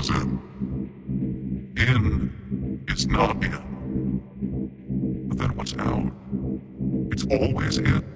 is in. In is not in. But then what's out? It's always in.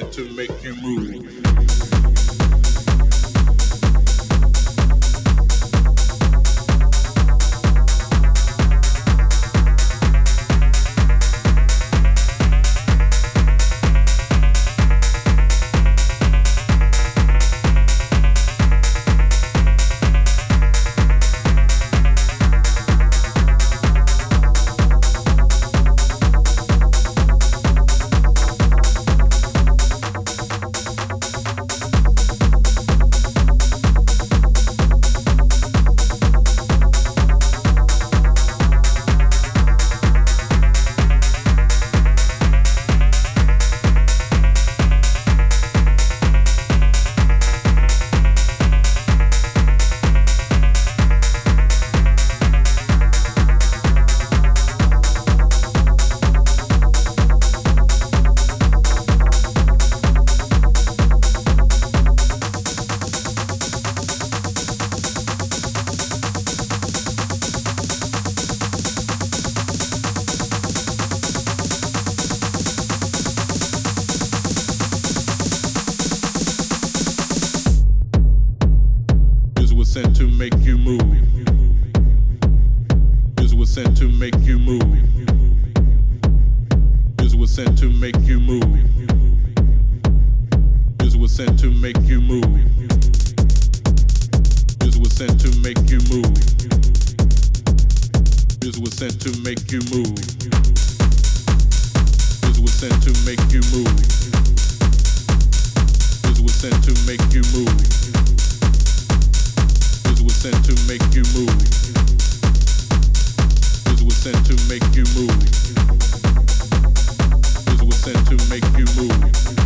to make you move. sent to make you move. This was sent to make you move.